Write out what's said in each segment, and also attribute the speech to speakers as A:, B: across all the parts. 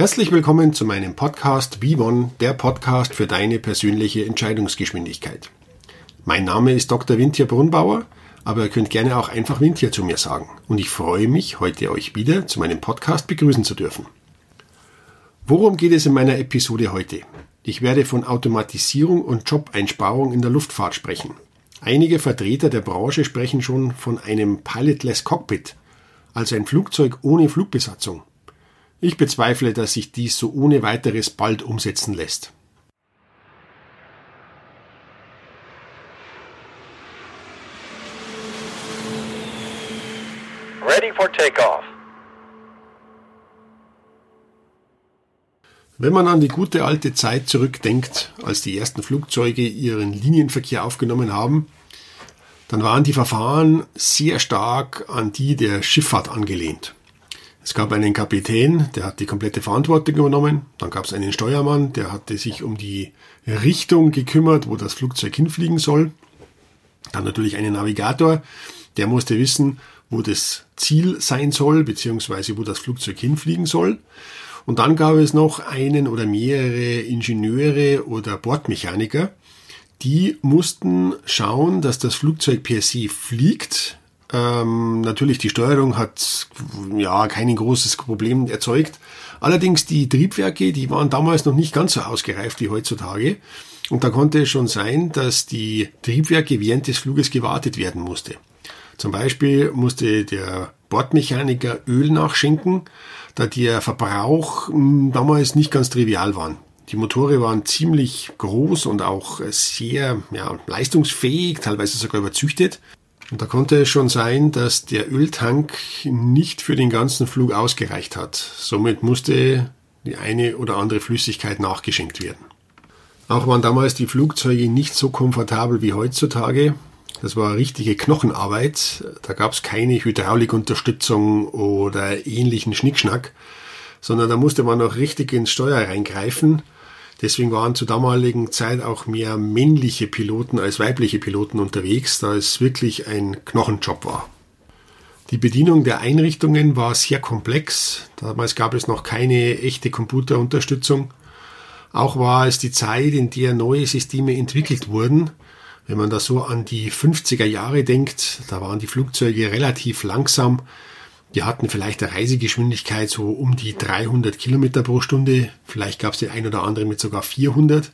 A: Herzlich willkommen zu meinem Podcast V1, der Podcast für deine persönliche Entscheidungsgeschwindigkeit. Mein Name ist Dr. Wintier Brunnbauer, aber ihr könnt gerne auch einfach Wintier zu mir sagen. Und ich freue mich, heute euch wieder zu meinem Podcast begrüßen zu dürfen. Worum geht es in meiner Episode heute? Ich werde von Automatisierung und Jobeinsparung in der Luftfahrt sprechen. Einige Vertreter der Branche sprechen schon von einem Pilotless Cockpit, also ein Flugzeug ohne Flugbesatzung. Ich bezweifle, dass sich dies so ohne weiteres bald umsetzen lässt.
B: Ready for takeoff.
A: Wenn man an die gute alte Zeit zurückdenkt, als die ersten Flugzeuge ihren Linienverkehr aufgenommen haben, dann waren die Verfahren sehr stark an die der Schifffahrt angelehnt. Es gab einen Kapitän, der hat die komplette Verantwortung übernommen. Dann gab es einen Steuermann, der hatte sich um die Richtung gekümmert, wo das Flugzeug hinfliegen soll. Dann natürlich einen Navigator, der musste wissen, wo das Ziel sein soll, beziehungsweise wo das Flugzeug hinfliegen soll. Und dann gab es noch einen oder mehrere Ingenieure oder Bordmechaniker, die mussten schauen, dass das Flugzeug per se fliegt, ähm, natürlich, die Steuerung hat ja kein großes Problem erzeugt. Allerdings die Triebwerke, die waren damals noch nicht ganz so ausgereift wie heutzutage. Und da konnte es schon sein, dass die Triebwerke während des Fluges gewartet werden musste. Zum Beispiel musste der Bordmechaniker Öl nachschenken, da der Verbrauch hm, damals nicht ganz trivial war. Die Motore waren ziemlich groß und auch sehr ja, leistungsfähig, teilweise sogar überzüchtet. Und da konnte es schon sein, dass der Öltank nicht für den ganzen Flug ausgereicht hat. Somit musste die eine oder andere Flüssigkeit nachgeschenkt werden. Auch waren damals die Flugzeuge nicht so komfortabel wie heutzutage. Das war richtige Knochenarbeit. Da gab es keine Hydraulikunterstützung oder ähnlichen Schnickschnack, sondern da musste man noch richtig ins Steuer reingreifen Deswegen waren zur damaligen Zeit auch mehr männliche Piloten als weibliche Piloten unterwegs, da es wirklich ein Knochenjob war. Die Bedienung der Einrichtungen war sehr komplex. Damals gab es noch keine echte Computerunterstützung. Auch war es die Zeit, in der neue Systeme entwickelt wurden. Wenn man da so an die 50er Jahre denkt, da waren die Flugzeuge relativ langsam die hatten vielleicht eine Reisegeschwindigkeit so um die 300 Kilometer pro Stunde. Vielleicht gab es den ein oder anderen mit sogar 400.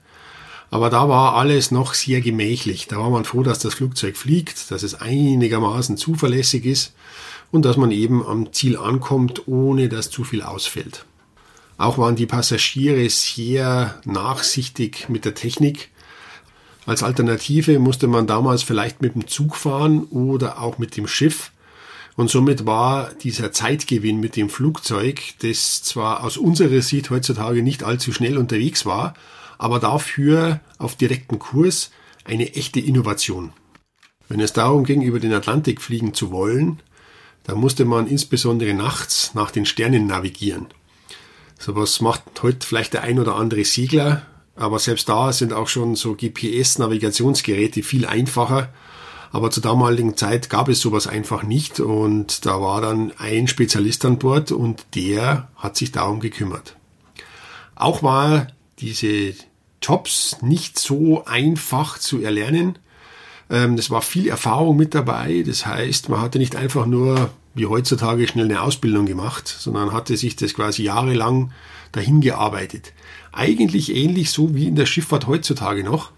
A: Aber da war alles noch sehr gemächlich. Da war man froh, dass das Flugzeug fliegt, dass es einigermaßen zuverlässig ist und dass man eben am Ziel ankommt, ohne dass zu viel ausfällt. Auch waren die Passagiere sehr nachsichtig mit der Technik. Als Alternative musste man damals vielleicht mit dem Zug fahren oder auch mit dem Schiff. Und somit war dieser Zeitgewinn mit dem Flugzeug, das zwar aus unserer Sicht heutzutage nicht allzu schnell unterwegs war, aber dafür auf direkten Kurs eine echte Innovation. Wenn es darum ging, über den Atlantik fliegen zu wollen, dann musste man insbesondere nachts nach den Sternen navigieren. Sowas macht heute vielleicht der ein oder andere Segler, aber selbst da sind auch schon so GPS-Navigationsgeräte viel einfacher aber zur damaligen Zeit gab es sowas einfach nicht und da war dann ein Spezialist an Bord und der hat sich darum gekümmert. Auch war diese Jobs nicht so einfach zu erlernen. Ähm, es war viel Erfahrung mit dabei. Das heißt, man hatte nicht einfach nur wie heutzutage schnell eine Ausbildung gemacht, sondern hatte sich das quasi jahrelang dahin gearbeitet. Eigentlich ähnlich so wie in der Schifffahrt heutzutage noch.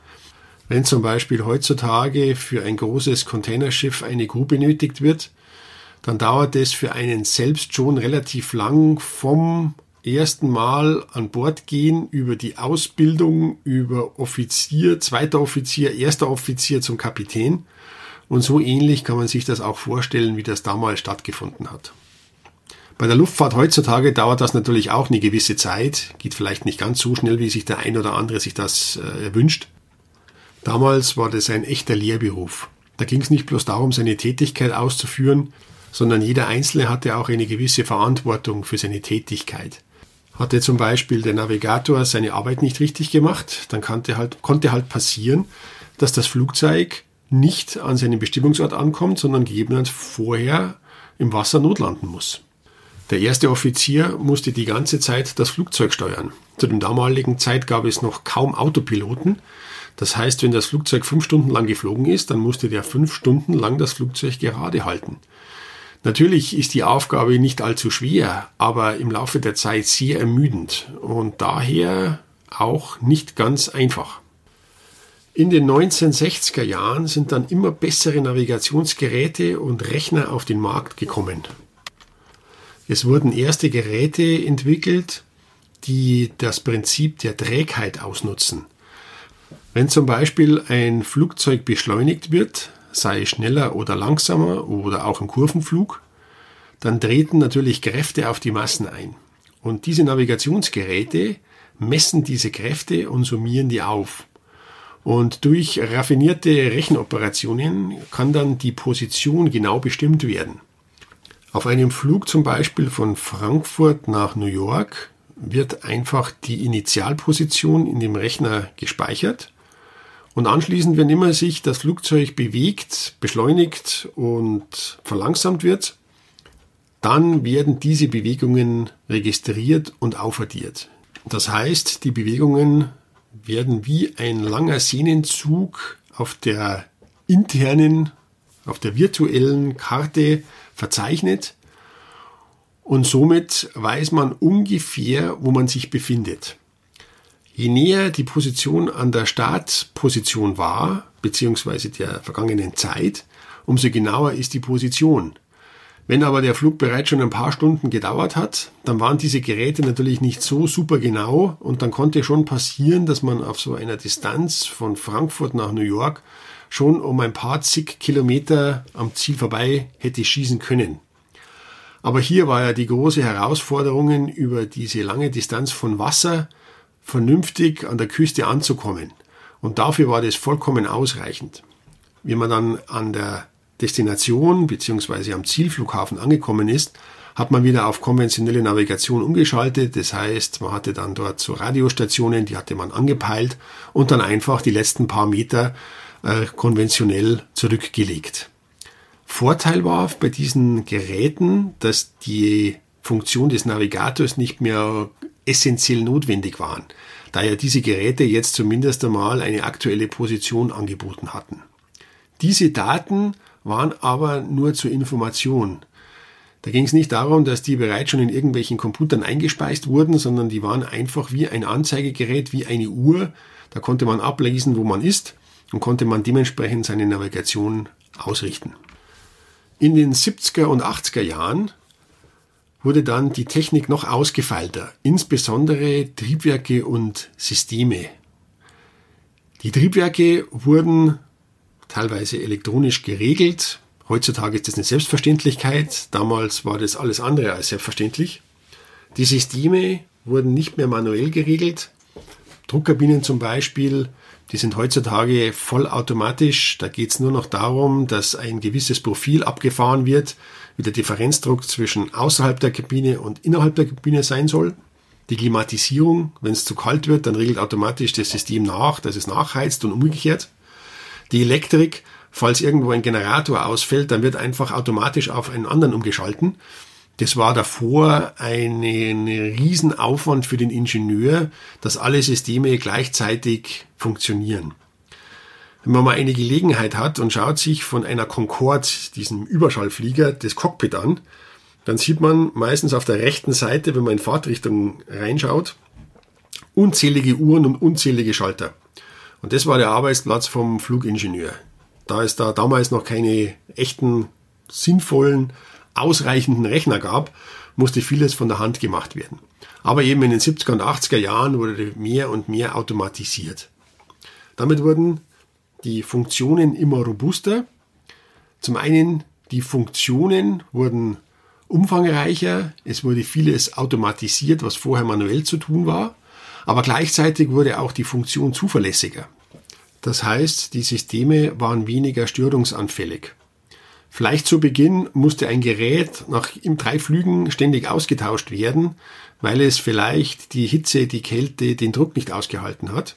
A: Wenn zum Beispiel heutzutage für ein großes Containerschiff eine Crew benötigt wird, dann dauert es für einen selbst schon relativ lang vom ersten Mal an Bord gehen, über die Ausbildung, über Offizier, zweiter Offizier, erster Offizier zum Kapitän. Und so ähnlich kann man sich das auch vorstellen, wie das damals stattgefunden hat. Bei der Luftfahrt heutzutage dauert das natürlich auch eine gewisse Zeit, geht vielleicht nicht ganz so schnell, wie sich der ein oder andere sich das äh, wünscht. Damals war das ein echter Lehrberuf. Da ging es nicht bloß darum, seine Tätigkeit auszuführen, sondern jeder Einzelne hatte auch eine gewisse Verantwortung für seine Tätigkeit. Hatte zum Beispiel der Navigator seine Arbeit nicht richtig gemacht, dann konnte halt, konnte halt passieren, dass das Flugzeug nicht an seinem Bestimmungsort ankommt, sondern gegebenenfalls vorher im Wasser notlanden muss. Der erste Offizier musste die ganze Zeit das Flugzeug steuern. Zu dem damaligen Zeit gab es noch kaum Autopiloten. Das heißt, wenn das Flugzeug fünf Stunden lang geflogen ist, dann musste der fünf Stunden lang das Flugzeug gerade halten. Natürlich ist die Aufgabe nicht allzu schwer, aber im Laufe der Zeit sehr ermüdend und daher auch nicht ganz einfach. In den 1960er Jahren sind dann immer bessere Navigationsgeräte und Rechner auf den Markt gekommen. Es wurden erste Geräte entwickelt, die das Prinzip der Trägheit ausnutzen. Wenn zum Beispiel ein Flugzeug beschleunigt wird, sei schneller oder langsamer oder auch im Kurvenflug, dann treten natürlich Kräfte auf die Massen ein. Und diese Navigationsgeräte messen diese Kräfte und summieren die auf. Und durch raffinierte Rechenoperationen kann dann die Position genau bestimmt werden. Auf einem Flug zum Beispiel von Frankfurt nach New York wird einfach die Initialposition in dem Rechner gespeichert und anschließend, wenn immer sich das Flugzeug bewegt, beschleunigt und verlangsamt wird, dann werden diese Bewegungen registriert und aufaddiert. Das heißt, die Bewegungen werden wie ein langer Sehnenzug auf der internen, auf der virtuellen Karte verzeichnet und somit weiß man ungefähr, wo man sich befindet. Je näher die Position an der Startposition war, beziehungsweise der vergangenen Zeit, umso genauer ist die Position. Wenn aber der Flug bereits schon ein paar Stunden gedauert hat, dann waren diese Geräte natürlich nicht so super genau und dann konnte schon passieren, dass man auf so einer Distanz von Frankfurt nach New York schon um ein paar zig Kilometer am Ziel vorbei hätte schießen können. Aber hier war ja die große Herausforderung, über diese lange Distanz von Wasser vernünftig an der Küste anzukommen. Und dafür war das vollkommen ausreichend. Wie man dann an der Destination bzw. am Zielflughafen angekommen ist, hat man wieder auf konventionelle Navigation umgeschaltet. Das heißt, man hatte dann dort so Radiostationen, die hatte man angepeilt und dann einfach die letzten paar Meter äh, konventionell zurückgelegt. Vorteil war bei diesen Geräten, dass die Funktion des Navigators nicht mehr essentiell notwendig waren, da ja diese Geräte jetzt zumindest einmal eine aktuelle Position angeboten hatten. Diese Daten waren aber nur zur Information. Da ging es nicht darum, dass die bereits schon in irgendwelchen Computern eingespeist wurden, sondern die waren einfach wie ein Anzeigegerät, wie eine Uhr. Da konnte man ablesen, wo man ist und konnte man dementsprechend seine Navigation ausrichten. In den 70er und 80er Jahren wurde dann die Technik noch ausgefeilter, insbesondere Triebwerke und Systeme. Die Triebwerke wurden teilweise elektronisch geregelt. Heutzutage ist das eine Selbstverständlichkeit. Damals war das alles andere als selbstverständlich. Die Systeme wurden nicht mehr manuell geregelt. Druckkabinen zum Beispiel die sind heutzutage vollautomatisch. Da geht es nur noch darum, dass ein gewisses Profil abgefahren wird, wie der Differenzdruck zwischen außerhalb der Kabine und innerhalb der Kabine sein soll. Die Klimatisierung, wenn es zu kalt wird, dann regelt automatisch das System nach, dass es nachheizt und umgekehrt. Die Elektrik, falls irgendwo ein Generator ausfällt, dann wird einfach automatisch auf einen anderen umgeschalten. Das war davor ein Riesenaufwand für den Ingenieur, dass alle Systeme gleichzeitig funktionieren. Wenn man mal eine Gelegenheit hat und schaut sich von einer Concorde, diesem Überschallflieger, das Cockpit an, dann sieht man meistens auf der rechten Seite, wenn man in Fahrtrichtung reinschaut, unzählige Uhren und unzählige Schalter. Und das war der Arbeitsplatz vom Flugingenieur. Da es da damals noch keine echten, sinnvollen ausreichenden Rechner gab, musste vieles von der Hand gemacht werden. Aber eben in den 70er und 80er Jahren wurde mehr und mehr automatisiert. Damit wurden die Funktionen immer robuster. Zum einen die Funktionen wurden umfangreicher, es wurde vieles automatisiert, was vorher manuell zu tun war, aber gleichzeitig wurde auch die Funktion zuverlässiger. Das heißt, die Systeme waren weniger störungsanfällig. Vielleicht zu Beginn musste ein Gerät nach drei Flügen ständig ausgetauscht werden, weil es vielleicht die Hitze, die Kälte, den Druck nicht ausgehalten hat.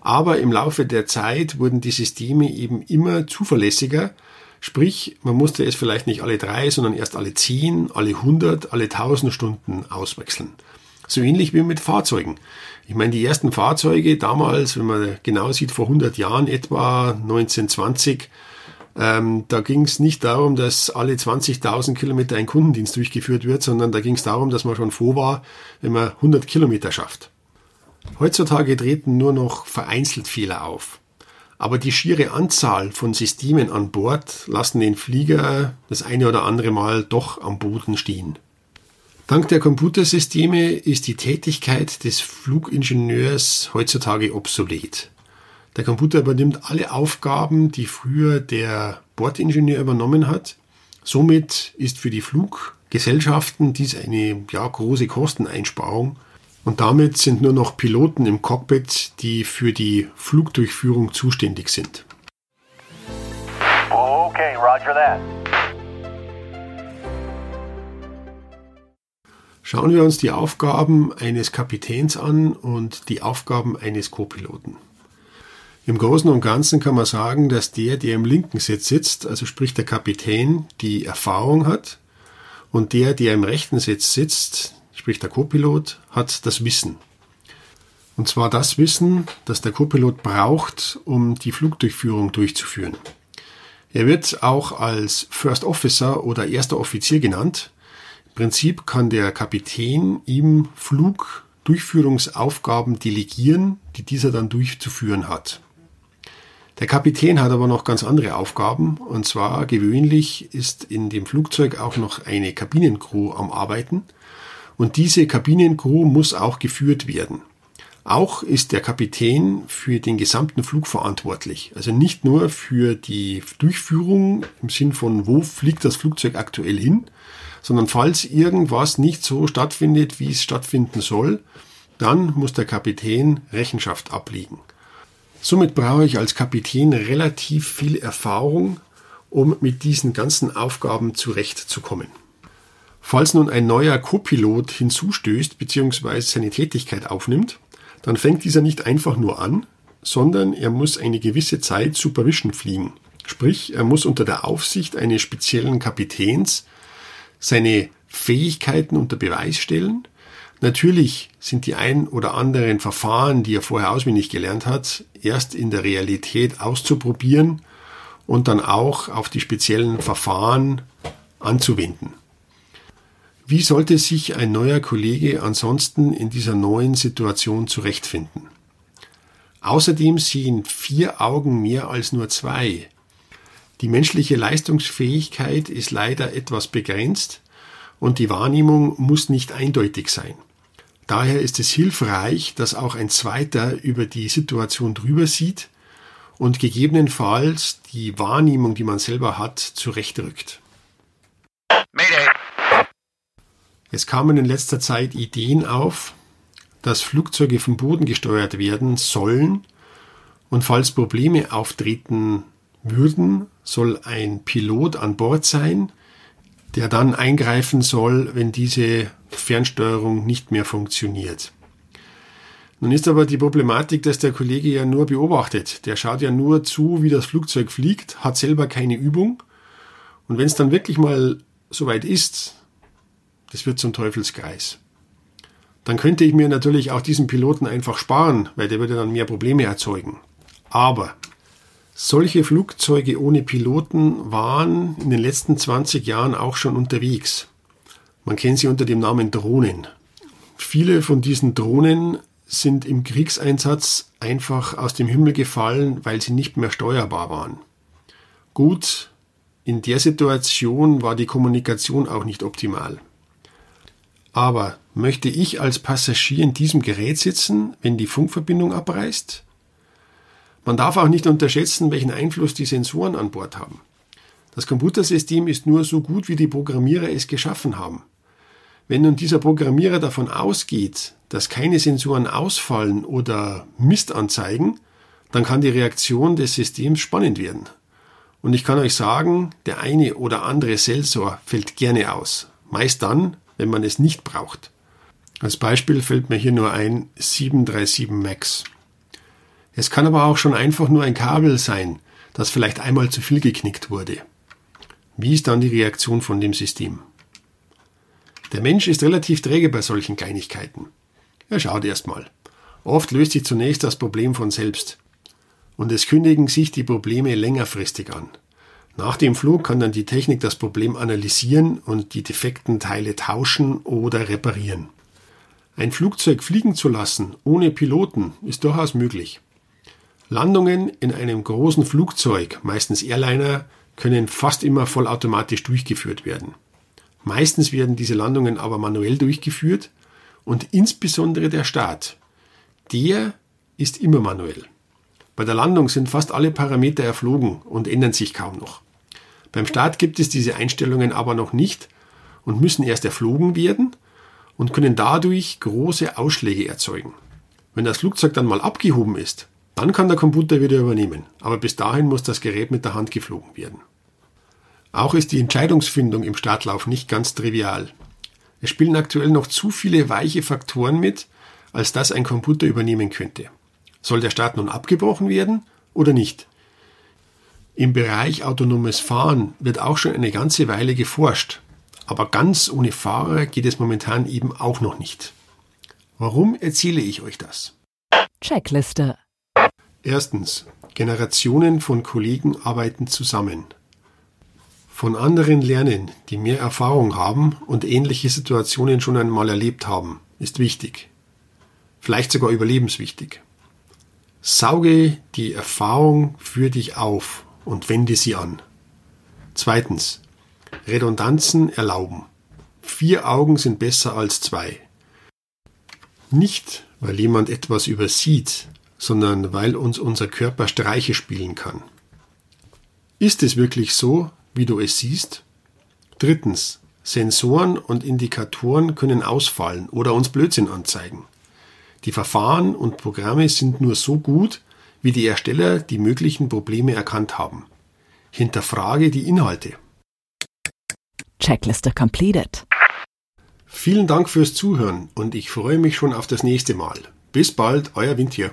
A: Aber im Laufe der Zeit wurden die Systeme eben immer zuverlässiger. Sprich, man musste es vielleicht nicht alle drei, sondern erst alle zehn, alle hundert, alle tausend Stunden auswechseln. So ähnlich wie mit Fahrzeugen. Ich meine, die ersten Fahrzeuge damals, wenn man genau sieht, vor 100 Jahren etwa, 1920, ähm, da ging es nicht darum, dass alle 20.000 Kilometer ein Kundendienst durchgeführt wird, sondern da ging es darum, dass man schon froh war, wenn man 100 Kilometer schafft. Heutzutage treten nur noch vereinzelt Fehler auf. Aber die schiere Anzahl von Systemen an Bord lassen den Flieger das eine oder andere Mal doch am Boden stehen. Dank der Computersysteme ist die Tätigkeit des Flugingenieurs heutzutage obsolet. Der Computer übernimmt alle Aufgaben, die früher der Bordingenieur übernommen hat. Somit ist für die Fluggesellschaften dies eine ja, große Kosteneinsparung. Und damit sind nur noch Piloten im Cockpit, die für die Flugdurchführung zuständig sind.
B: Okay, roger that.
A: Schauen wir uns die Aufgaben eines Kapitäns an und die Aufgaben eines Copiloten. Im Großen und Ganzen kann man sagen, dass der, der im linken Sitz sitzt, also sprich der Kapitän, die Erfahrung hat und der, der im rechten Sitz sitzt, sprich der Copilot, hat das Wissen. Und zwar das Wissen, das der Copilot braucht, um die Flugdurchführung durchzuführen. Er wird auch als First Officer oder erster Offizier genannt. Im Prinzip kann der Kapitän ihm Flugdurchführungsaufgaben delegieren, die dieser dann durchzuführen hat. Der Kapitän hat aber noch ganz andere Aufgaben. Und zwar gewöhnlich ist in dem Flugzeug auch noch eine Kabinencrew am Arbeiten. Und diese Kabinencrew muss auch geführt werden. Auch ist der Kapitän für den gesamten Flug verantwortlich. Also nicht nur für die Durchführung im Sinn von, wo fliegt das Flugzeug aktuell hin, sondern falls irgendwas nicht so stattfindet, wie es stattfinden soll, dann muss der Kapitän Rechenschaft ablegen. Somit brauche ich als Kapitän relativ viel Erfahrung, um mit diesen ganzen Aufgaben zurechtzukommen. Falls nun ein neuer Copilot hinzustößt bzw. seine Tätigkeit aufnimmt, dann fängt dieser nicht einfach nur an, sondern er muss eine gewisse Zeit Supervision fliegen. Sprich, er muss unter der Aufsicht eines speziellen Kapitäns seine Fähigkeiten unter Beweis stellen Natürlich sind die ein oder anderen Verfahren, die er vorher auswendig gelernt hat, erst in der Realität auszuprobieren und dann auch auf die speziellen Verfahren anzuwenden. Wie sollte sich ein neuer Kollege ansonsten in dieser neuen Situation zurechtfinden? Außerdem sehen vier Augen mehr als nur zwei. Die menschliche Leistungsfähigkeit ist leider etwas begrenzt und die Wahrnehmung muss nicht eindeutig sein. Daher ist es hilfreich, dass auch ein Zweiter über die Situation drüber sieht und gegebenenfalls die Wahrnehmung, die man selber hat, zurechtrückt.
B: Mayday.
A: Es kamen in letzter Zeit Ideen auf, dass Flugzeuge vom Boden gesteuert werden sollen und falls Probleme auftreten würden, soll ein Pilot an Bord sein, der dann eingreifen soll, wenn diese Fernsteuerung nicht mehr funktioniert. Nun ist aber die Problematik, dass der Kollege ja nur beobachtet. Der schaut ja nur zu, wie das Flugzeug fliegt, hat selber keine Übung. Und wenn es dann wirklich mal soweit ist, das wird zum Teufelskreis. Dann könnte ich mir natürlich auch diesen Piloten einfach sparen, weil der würde dann mehr Probleme erzeugen. Aber solche Flugzeuge ohne Piloten waren in den letzten 20 Jahren auch schon unterwegs. Man kennt sie unter dem Namen Drohnen. Viele von diesen Drohnen sind im Kriegseinsatz einfach aus dem Himmel gefallen, weil sie nicht mehr steuerbar waren. Gut, in der Situation war die Kommunikation auch nicht optimal. Aber möchte ich als Passagier in diesem Gerät sitzen, wenn die Funkverbindung abreißt? Man darf auch nicht unterschätzen, welchen Einfluss die Sensoren an Bord haben. Das Computersystem ist nur so gut, wie die Programmierer es geschaffen haben. Wenn nun dieser Programmierer davon ausgeht, dass keine Sensoren ausfallen oder Mist anzeigen, dann kann die Reaktion des Systems spannend werden. Und ich kann euch sagen, der eine oder andere Sensor fällt gerne aus. Meist dann, wenn man es nicht braucht. Als Beispiel fällt mir hier nur ein 737 MAX. Es kann aber auch schon einfach nur ein Kabel sein, das vielleicht einmal zu viel geknickt wurde. Wie ist dann die Reaktion von dem System? Der Mensch ist relativ träge bei solchen Kleinigkeiten. Er schaut erstmal. Oft löst sich zunächst das Problem von selbst. Und es kündigen sich die Probleme längerfristig an. Nach dem Flug kann dann die Technik das Problem analysieren und die defekten Teile tauschen oder reparieren. Ein Flugzeug fliegen zu lassen ohne Piloten ist durchaus möglich. Landungen in einem großen Flugzeug, meistens Airliner, können fast immer vollautomatisch durchgeführt werden. Meistens werden diese Landungen aber manuell durchgeführt und insbesondere der Start. Der ist immer manuell. Bei der Landung sind fast alle Parameter erflogen und ändern sich kaum noch. Beim Start gibt es diese Einstellungen aber noch nicht und müssen erst erflogen werden und können dadurch große Ausschläge erzeugen. Wenn das Flugzeug dann mal abgehoben ist, dann kann der Computer wieder übernehmen, aber bis dahin muss das Gerät mit der Hand geflogen werden. Auch ist die Entscheidungsfindung im Startlauf nicht ganz trivial. Es spielen aktuell noch zu viele weiche Faktoren mit, als dass ein Computer übernehmen könnte. Soll der Start nun abgebrochen werden oder nicht? Im Bereich autonomes Fahren wird auch schon eine ganze Weile geforscht, aber ganz ohne Fahrer geht es momentan eben auch noch nicht. Warum erzähle ich euch das?
C: Checkliste.
A: Erstens. Generationen von Kollegen arbeiten zusammen. Von anderen lernen, die mehr Erfahrung haben und ähnliche Situationen schon einmal erlebt haben, ist wichtig. Vielleicht sogar überlebenswichtig. Sauge die Erfahrung für dich auf und wende sie an. Zweitens. Redundanzen erlauben. Vier Augen sind besser als zwei. Nicht, weil jemand etwas übersieht, sondern weil uns unser Körper Streiche spielen kann. Ist es wirklich so, wie du es siehst? Drittens. Sensoren und Indikatoren können ausfallen oder uns Blödsinn anzeigen. Die Verfahren und Programme sind nur so gut, wie die Ersteller die möglichen Probleme erkannt haben. Hinterfrage die Inhalte.
C: Checkliste completed.
A: Vielen Dank fürs Zuhören und ich freue mich schon auf das nächste Mal. Bis bald, euer Wind hier.